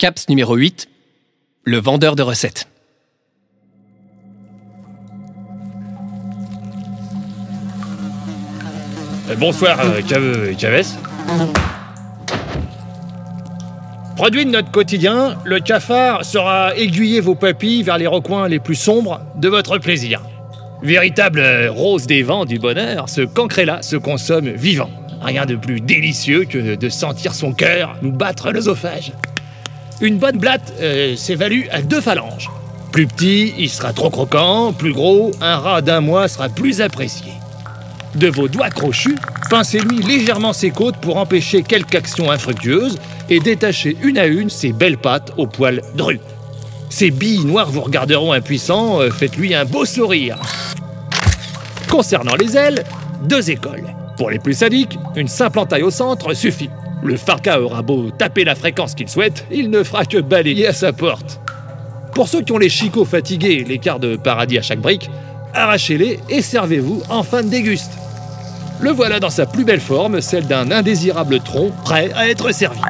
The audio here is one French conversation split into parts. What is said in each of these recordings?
CAPS numéro 8, le vendeur de recettes. Euh, bonsoir, euh, Chavez. Produit de notre quotidien, le cafard saura aiguiller vos papilles vers les recoins les plus sombres de votre plaisir. Véritable euh, rose des vents du bonheur, ce cancret-là se consomme vivant. Rien de plus délicieux que de sentir son cœur nous battre l'œsophage. Une bonne blatte euh, s'évalue à deux phalanges. Plus petit, il sera trop croquant, plus gros, un rat d'un mois sera plus apprécié. De vos doigts crochus, pincez-lui légèrement ses côtes pour empêcher quelque action infructueuse et détachez une à une ses belles pattes aux poils drus. Ses billes noires vous regarderont impuissants, euh, faites-lui un beau sourire. Concernant les ailes, deux écoles. Pour les plus sadiques, une simple entaille au centre suffit. Le farca aura beau taper la fréquence qu'il souhaite, il ne fera que balayer à sa porte. Pour ceux qui ont les chicots fatigués et l'écart de paradis à chaque brique, arrachez-les et servez-vous en fin de déguste. Le voilà dans sa plus belle forme, celle d'un indésirable tronc prêt à être servi.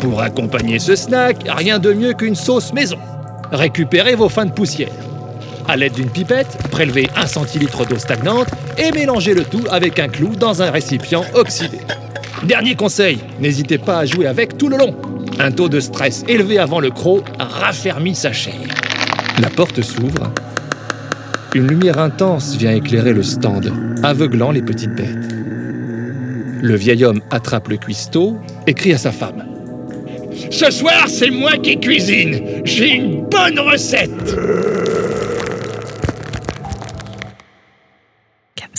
Pour accompagner ce snack, rien de mieux qu'une sauce maison. Récupérez vos fins de poussière. À l'aide d'une pipette, prélevez un centilitre d'eau stagnante et mélangez le tout avec un clou dans un récipient oxydé. Dernier conseil, n'hésitez pas à jouer avec tout le long. Un taux de stress élevé avant le croc raffermit sa chair. La porte s'ouvre. Une lumière intense vient éclairer le stand, aveuglant les petites bêtes. Le vieil homme attrape le cuistot et crie à sa femme. Ce soir, c'est moi qui cuisine. J'ai une bonne recette. Comme.